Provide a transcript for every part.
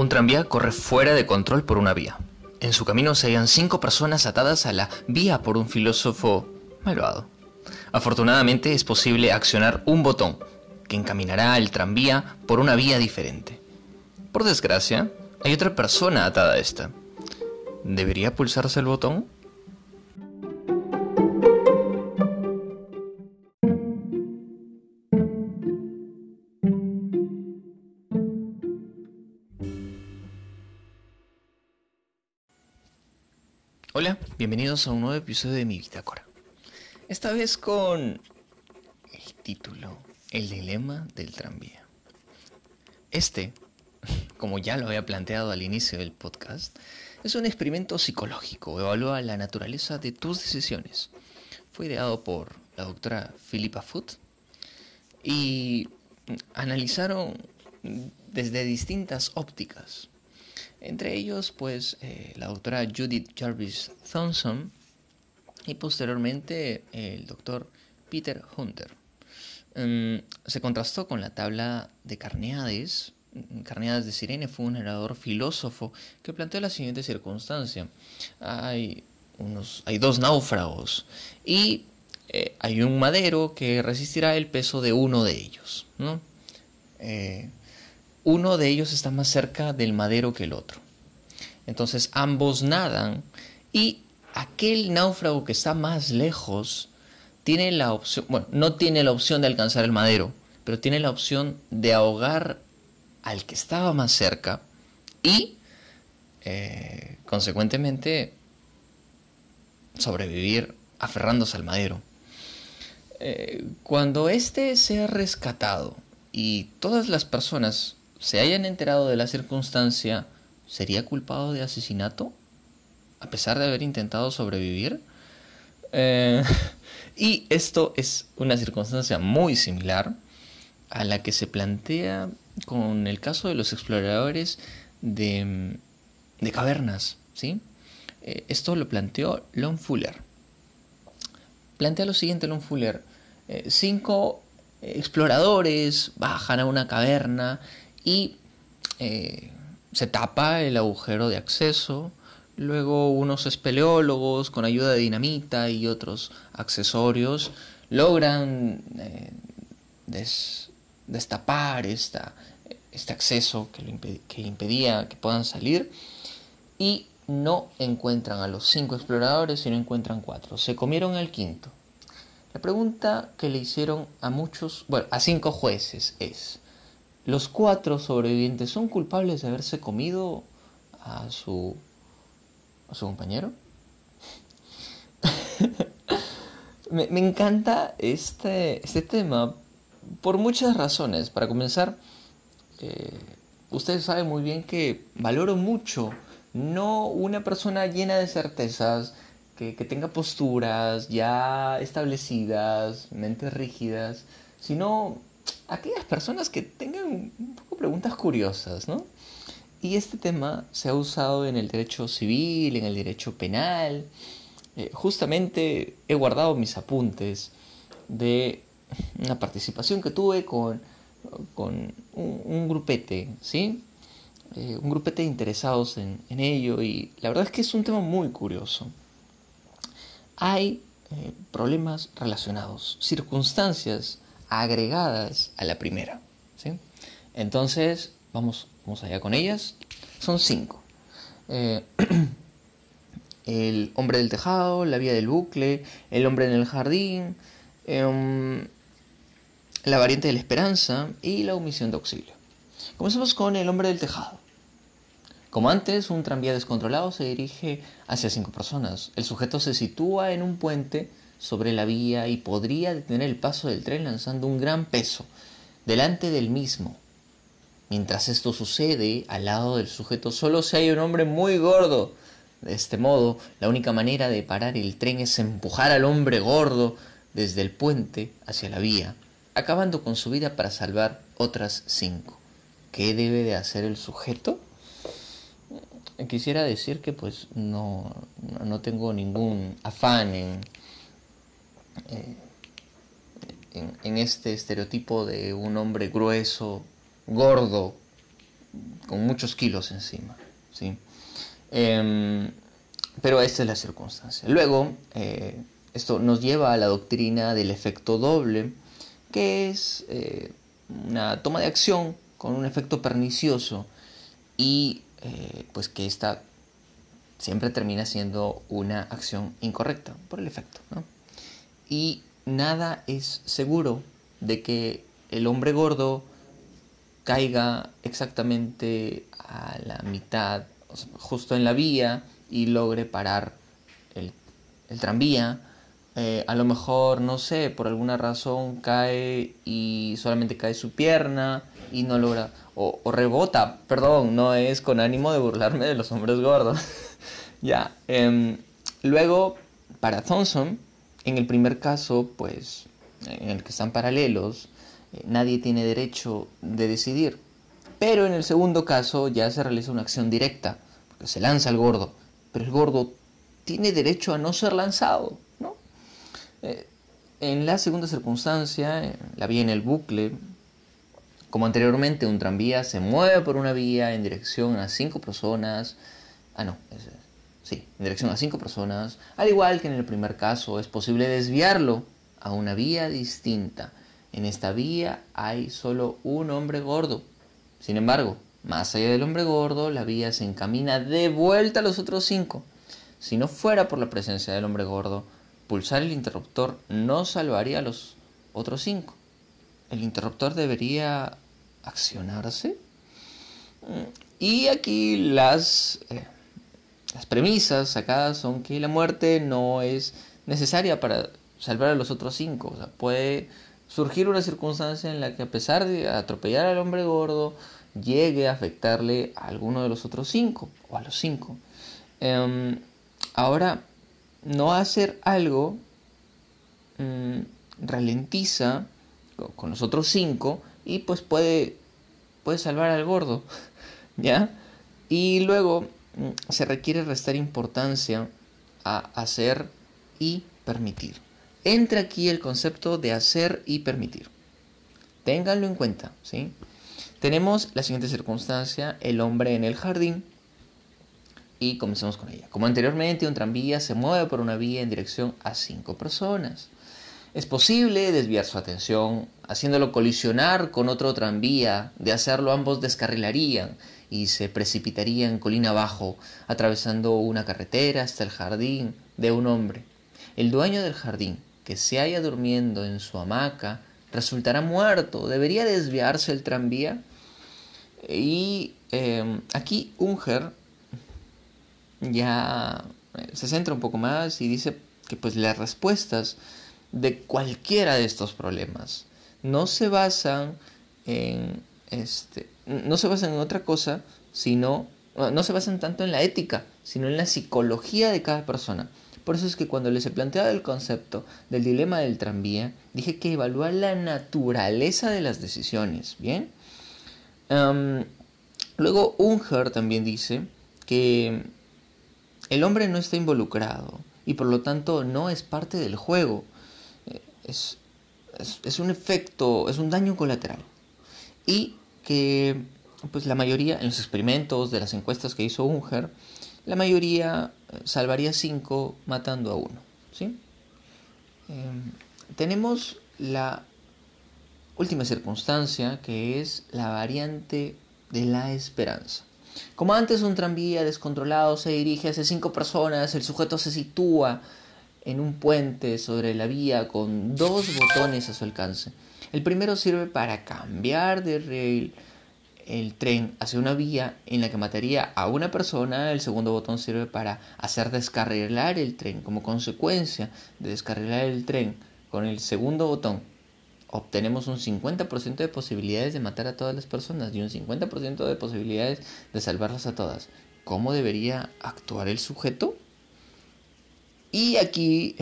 Un tranvía corre fuera de control por una vía. En su camino se hallan cinco personas atadas a la vía por un filósofo malvado. Afortunadamente es posible accionar un botón que encaminará al tranvía por una vía diferente. Por desgracia, hay otra persona atada a esta. ¿Debería pulsarse el botón? Bienvenidos a un nuevo episodio de mi bitácora. Esta vez con el título El dilema del tranvía. Este, como ya lo había planteado al inicio del podcast, es un experimento psicológico, evalúa la naturaleza de tus decisiones. Fue ideado por la doctora Philippa Foot y analizaron desde distintas ópticas entre ellos, pues, eh, la doctora Judith Jarvis Thompson y posteriormente el doctor Peter Hunter. Mm, se contrastó con la tabla de Carneades. Carneades de Sirene fue un narrador filósofo que planteó la siguiente circunstancia. Hay, unos, hay dos náufragos y eh, hay un madero que resistirá el peso de uno de ellos. ¿no? Eh, uno de ellos está más cerca del madero que el otro. Entonces ambos nadan y aquel náufrago que está más lejos tiene la opción, bueno, no tiene la opción de alcanzar el madero, pero tiene la opción de ahogar al que estaba más cerca y, eh, consecuentemente, sobrevivir aferrándose al madero. Eh, cuando éste sea rescatado y todas las personas se hayan enterado de la circunstancia, ¿sería culpado de asesinato? A pesar de haber intentado sobrevivir. Eh, y esto es una circunstancia muy similar a la que se plantea con el caso de los exploradores de, de cavernas. ¿sí? Eh, esto lo planteó Lon Fuller. Plantea lo siguiente Lon Fuller. Eh, cinco exploradores bajan a una caverna y eh, se tapa el agujero de acceso. Luego unos espeleólogos con ayuda de dinamita y otros accesorios logran eh, destapar esta, este acceso que, que impedía que puedan salir y no encuentran a los cinco exploradores, sino encuentran cuatro. Se comieron al quinto. La pregunta que le hicieron a muchos, bueno, a cinco jueces es, los cuatro sobrevivientes son culpables de haberse comido a su, a su compañero. me, encanta este, este tema por muchas razones. Para comenzar, eh, ustedes saben muy bien que valoro mucho no una persona llena de certezas, que, que tenga posturas ya establecidas, mentes rígidas, sino aquellas personas que tengan un poco preguntas curiosas, ¿no? Y este tema se ha usado en el derecho civil, en el derecho penal. Eh, justamente he guardado mis apuntes de una participación que tuve con, con un, grupete, ¿sí? Eh, un grupete de interesados en, ello y la verdad es que es un tema muy curioso. Hay eh, problemas relacionados, circunstancias agregadas a la primera. ¿sí? Entonces, vamos, vamos allá con ellas. Son cinco. Eh, el hombre del tejado, la vía del bucle, el hombre en el jardín, em, la variante de la esperanza y la omisión de auxilio. Comencemos con el hombre del tejado. Como antes, un tranvía descontrolado se dirige hacia cinco personas. El sujeto se sitúa en un puente sobre la vía y podría detener el paso del tren lanzando un gran peso delante del mismo. Mientras esto sucede, al lado del sujeto solo se hay un hombre muy gordo. De este modo, la única manera de parar el tren es empujar al hombre gordo desde el puente hacia la vía, acabando con su vida para salvar otras cinco. ¿Qué debe de hacer el sujeto? Quisiera decir que pues no, no tengo ningún afán en eh, en, este estereotipo de un hombre grueso, gordo, con muchos kilos encima. ¿sí? Em, pero esta es la circunstancia. Luego, eh, esto nos lleva a la doctrina del efecto doble, que es eh, una toma de acción con un efecto pernicioso y pues que esta siempre termina siendo una acción incorrecta por el efecto. Y nada es seguro de que el hombre gordo caiga exactamente a la mitad, justo en la vía, y logre parar el, tranvía. Eh, a lo mejor, no sé, por alguna razón cae y solamente cae su pierna y no logra, o, rebota, perdón, no es con ánimo de burlarme de los hombres gordos. ya, em, luego, para Thompson, en el primer caso, pues, en el que están paralelos, eh, nadie tiene derecho de decidir. Pero en el segundo caso ya se realiza una acción directa, porque se lanza el gordo, pero el gordo tiene derecho a no ser lanzado, ¿no? Eh, en la segunda circunstancia, la vía en el bucle, como anteriormente, un tranvía se mueve por una vía en dirección a cinco personas. Ah, no, sí, en dirección a cinco personas. Al igual que en el primer caso, es posible desviarlo a una vía distinta. En esta vía hay solo un hombre gordo. Sin embargo, más allá del hombre gordo, la vía se encamina de vuelta a los otros cinco. Si no fuera por la presencia del hombre gordo, pulsar el interruptor no salvaría a los otros cinco. El interruptor debería accionarse. Y aquí las, eh, las premisas sacadas son que la muerte no es necesaria para salvar a los otros cinco. O sea, puede surgir una circunstancia en la que a pesar de atropellar al hombre gordo, llegue a afectarle a alguno de los otros cinco o a los cinco. Em, ahora, no hacer algo mm, ralentiza con los otros cinco y pues puede, puede salvar al gordo, ¿ya? Y luego se requiere restar importancia a hacer y permitir entra aquí el concepto de hacer y permitir. Ténganlo en cuenta, ¿sí? Tenemos la siguiente circunstancia, el hombre en el jardín, y comenzamos con ella. Como anteriormente, un tranvía se mueve por una vía en dirección a cinco personas. Es posible desviar su atención haciéndolo colisionar con otro tranvía. De hacerlo ambos descarrilarían y se precipitarían colina abajo, atravesando una carretera hasta el jardín de un hombre. El dueño del jardín que se haya durmiendo en su hamaca resultará muerto. ¿Debería desviarse el tranvía? Y em, aquí Unger ya eh, se centra un poco más y dice que pues las respuestas de cualquiera de estos problemas no se basan en este no se basan en otra cosa sino no se basan tanto en la ética sino en la psicología de cada persona por eso es que cuando les he planteado el concepto del dilema del tranvía, dije que evaluar la naturaleza de las decisiones, ¿bien? luego Unger también dice que el hombre no está involucrado y por lo tanto no es parte del juego. Eh, es, es, un efecto, es un daño colateral. Y que pues la mayoría en los experimentos de las encuestas que hizo Unger, la mayoría eh, salvaría 5 matando a uno. ¿sí? Em, tenemos la última circunstancia que es la variante de la esperanza. Como antes un tranvía descontrolado se dirige hacia cinco personas, el sujeto se sitúa en un puente sobre la vía con dos botones a su alcance. El primero sirve para cambiar de rail el tren hacia una vía en la que mataría a una persona, el segundo botón sirve para hacer descarrilar el tren. Como consecuencia de descarrilar el tren con el segundo botón, obtenemos un 50% de posibilidades de matar a todas las personas y un 50% de posibilidades de salvarlas a todas. ¿Cómo debería actuar el sujeto? Y aquí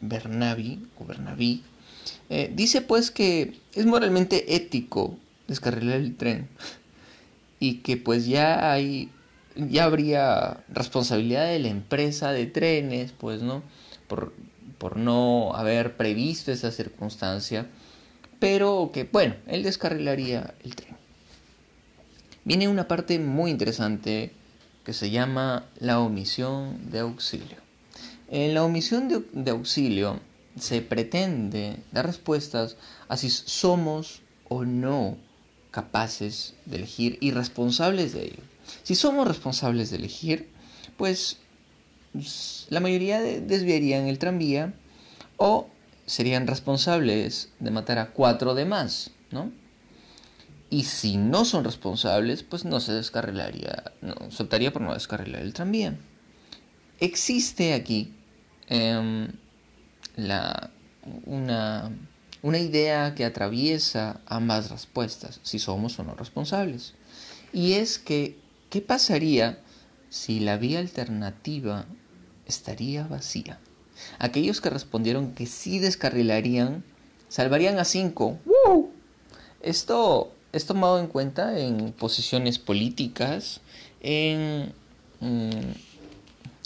Bernabi, o Bernabi, eh, dice pues que es moralmente ético descarrilar el tren y que pues ya hay ya habría responsabilidad de la empresa de trenes pues no por, por no haber previsto esa circunstancia pero que bueno él descarrilaría el tren. Viene una parte muy interesante que se llama la omisión de auxilio. En la omisión de, auxilio se pretende dar respuestas a si somos o no capaces de elegir y responsables de ello. Si somos responsables de elegir, pues la mayoría desviarían el tranvía o serían responsables de matar a cuatro demás, ¿no? Y si no son responsables, pues no se descarrilaría, no, se por no descarrilar el tranvía. Existe aquí em, la, una, una idea que atraviesa ambas respuestas, si somos o no responsables. Y es que, ¿qué pasaría si la vía alternativa estaría vacía? Aquellos que respondieron que sí descarrilarían, salvarían a cinco. ¡Woo! Esto es tomado en cuenta en posiciones políticas, en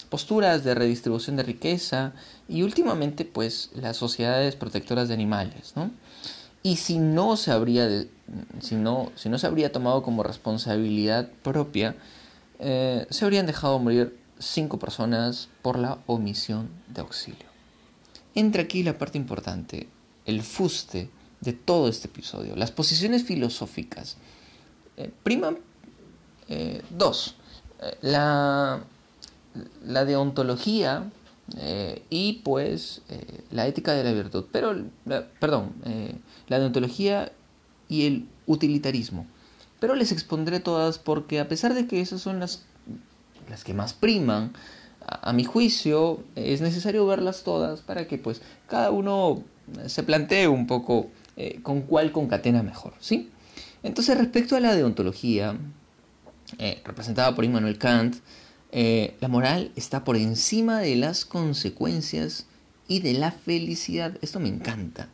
posturas de redistribución de riqueza y últimamente pues las sociedades protectoras de animales, ¿no? Y si no se habría, si no, si no se habría tomado como responsabilidad propia, eh, se habrían dejado morir cinco personas por la omisión de auxilio. Entra aquí la parte importante, el fuste de todo este episodio. Las posiciones filosóficas. Eh, priman eh, dos. Eh, la, la deontología y pues la ética de la virtud. Pero, perdón, la deontología y el utilitarismo. Pero les expondré todas porque a pesar de que esas son las, las que más priman, a, a mi juicio es necesario verlas todas para que pues cada uno se plantee un poco eh, con cuál concatena mejor, ¿sí? Entonces, respecto a la deontología, eh, representada por Immanuel Kant, eh, la moral está por encima de las consecuencias y de la felicidad. Esto me encanta,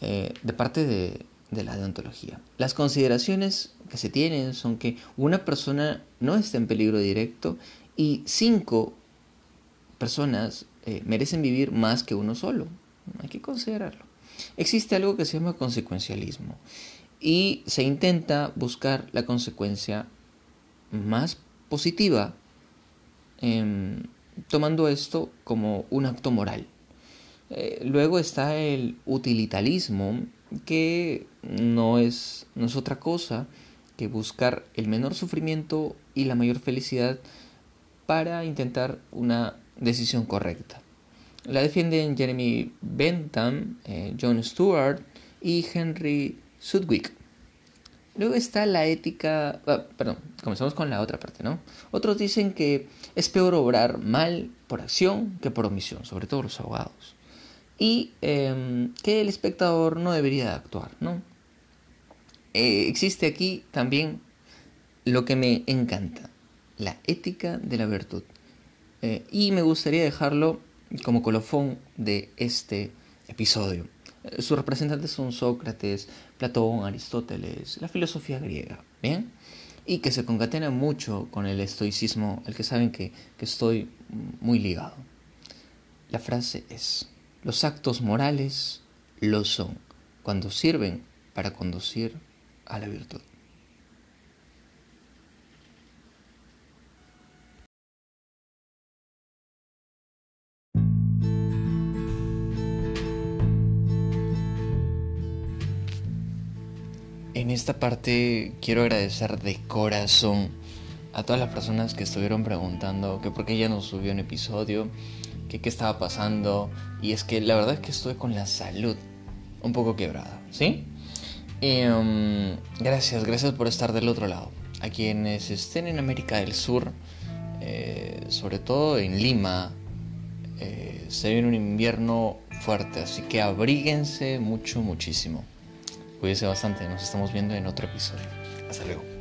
de parte de, de la deontología. Las consideraciones que se tienen son que una persona no está en peligro directo y cinco personas merecen vivir más que uno solo. Hay que considerarlo. Existe algo que se llama consecuencialismo y se intenta buscar la consecuencia más positiva em, tomando esto como un acto moral. Eh, luego está el utilitarismo que no es, no es otra cosa que buscar el menor sufrimiento y la mayor felicidad para intentar una decisión correcta. La defienden Jeremy Bentham, eh, John Stewart y Henry Sudwick. Luego está la ética, ah, perdón, comenzamos con la otra parte, ¿no? Otros dicen que es peor obrar mal por acción que por omisión, sobre todo los abogados. Y em, que el espectador no debería actuar, ¿no? Eh, existe aquí también lo que me encanta, la ética de la virtud. Eh, y me gustaría dejarlo como colofón de este episodio. Sus representantes son Sócrates, Platón, Aristóteles, la filosofía griega, ¿bien? Y que se concatena mucho con el estoicismo, el que saben que, que estoy muy ligado. La frase es, los actos morales lo son cuando sirven para conducir a la virtud. Esta parte quiero agradecer de corazón a todas las personas que estuvieron preguntando que por qué ya no subió un episodio, que qué estaba pasando. Y es que la verdad es que estoy con la salud un poco quebrada, ¿sí? Em, gracias, gracias por estar del otro lado. A quienes estén en América del Sur, eh, sobre todo en Lima, eh, se viene un invierno fuerte, así que abríguense mucho, muchísimo. Cuídense bastante, nos estamos viendo en otro episodio. Hasta luego.